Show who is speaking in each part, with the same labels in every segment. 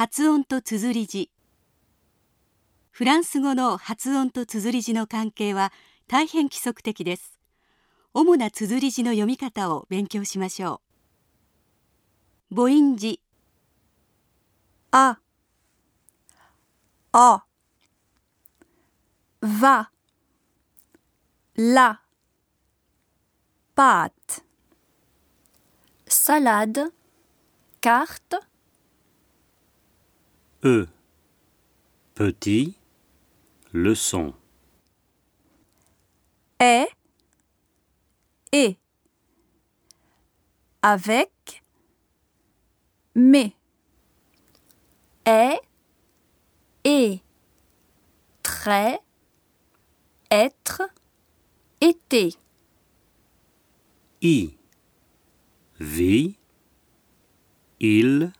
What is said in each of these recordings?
Speaker 1: 発音と綴り字。フランス語の発音と綴り字の関係は大変規則的です。主な綴り字の読み方を勉強しましょう。母音字。
Speaker 2: あ。あ。va la pâte。salade carte
Speaker 3: E. Petit. Leçon.
Speaker 2: est et avec mais est et très être été
Speaker 3: I. Vie. Il.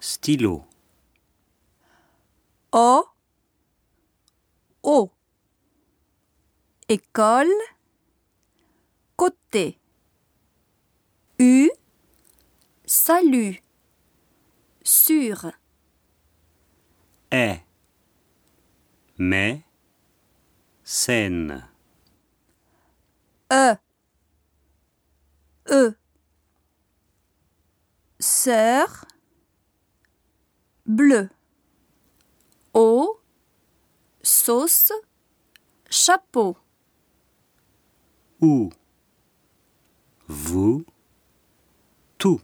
Speaker 3: Stylo.
Speaker 2: O. O. École. Côté. U. Salut. Sur.
Speaker 3: Est. Mais. Scène.
Speaker 2: E. E. Sœur. Bleu O sauce chapeau
Speaker 3: Où. Vous. Tout.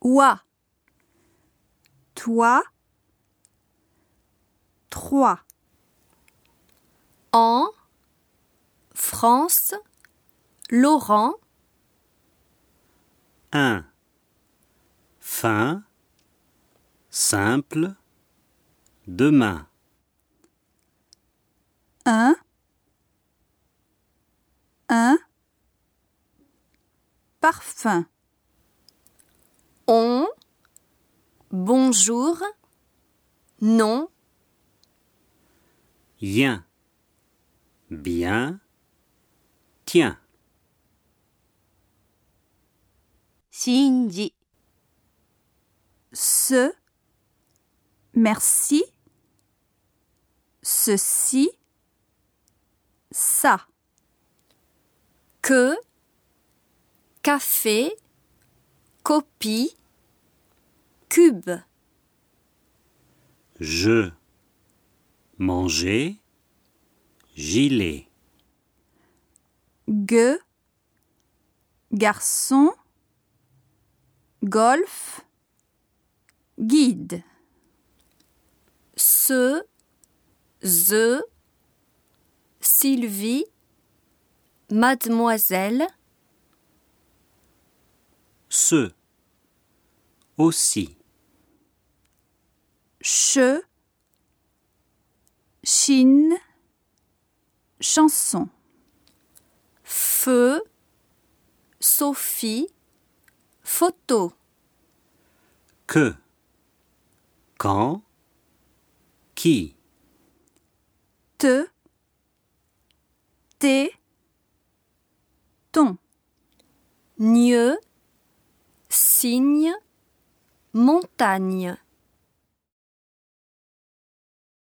Speaker 2: Oie toi trois en France Laurent
Speaker 3: Un. Fin. Simple. Demain.
Speaker 2: Un. Un. Parfum. On. Bonjour. Non.
Speaker 3: Yen. Bien. Tiens.
Speaker 1: Shinji.
Speaker 2: Ce merci. Ceci. Ça. Que. Café. Copie. Cube.
Speaker 3: Je. Manger. Gilet.
Speaker 2: gueux garçon. Golf. Guide ce the Sylvie mademoiselle
Speaker 3: Ce. Aussi.
Speaker 2: che chine chanson feu Sophie photo
Speaker 3: Que. Quand. Qui?
Speaker 2: te. Ton. Nieu. Cygne montagne